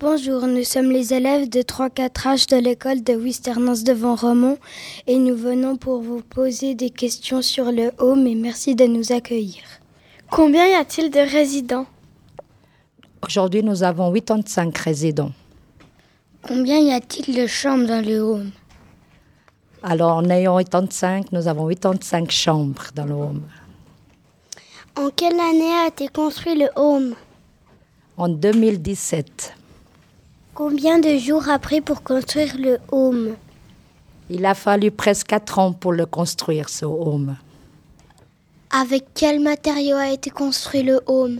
Bonjour, nous sommes les élèves de 3-4 H de l'école de Wisternance de Romont et nous venons pour vous poser des questions sur le home et merci de nous accueillir. Combien y a-t-il de résidents? Aujourd'hui, nous avons 85 résidents. Combien y a-t-il de chambres dans le home? Alors, en ayant 85, nous avons 85 chambres dans le home. En quelle année a été construit le home? En 2017. Combien de jours a pris pour construire le home Il a fallu presque 4 ans pour le construire, ce home. Avec quel matériau a été construit le home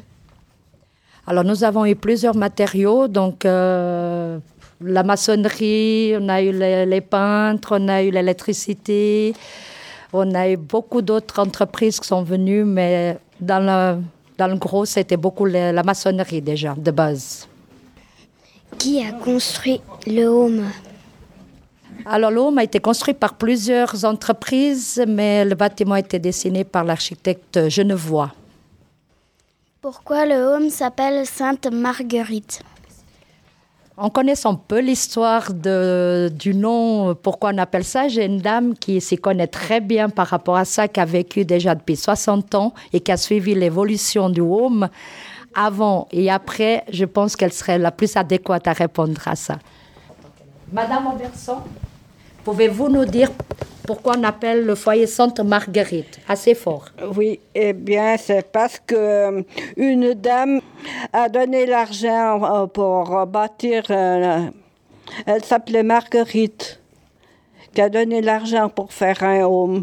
Alors, nous avons eu plusieurs matériaux, donc euh, la maçonnerie, on a eu les, les peintres, on a eu l'électricité, on a eu beaucoup d'autres entreprises qui sont venues, mais dans le, dans le gros, c'était beaucoup la, la maçonnerie déjà, de base. Qui a construit le home Alors, le home a été construit par plusieurs entreprises, mais le bâtiment a été dessiné par l'architecte genevois. Pourquoi le home s'appelle Sainte Marguerite En connaissant peu l'histoire du nom, pourquoi on appelle ça, j'ai une dame qui s'y connaît très bien par rapport à ça, qui a vécu déjà depuis 60 ans et qui a suivi l'évolution du home avant et après. Je pense qu'elle serait la plus adéquate à répondre à ça. Madame Anderson, pouvez-vous nous dire pourquoi on appelle le foyer Sainte Marguerite Assez fort? Oui, eh bien, c'est parce que euh, une dame a donné l'argent euh, pour bâtir. euh, elle s'appelait Marguerite, qui a donné l'argent pour faire un home.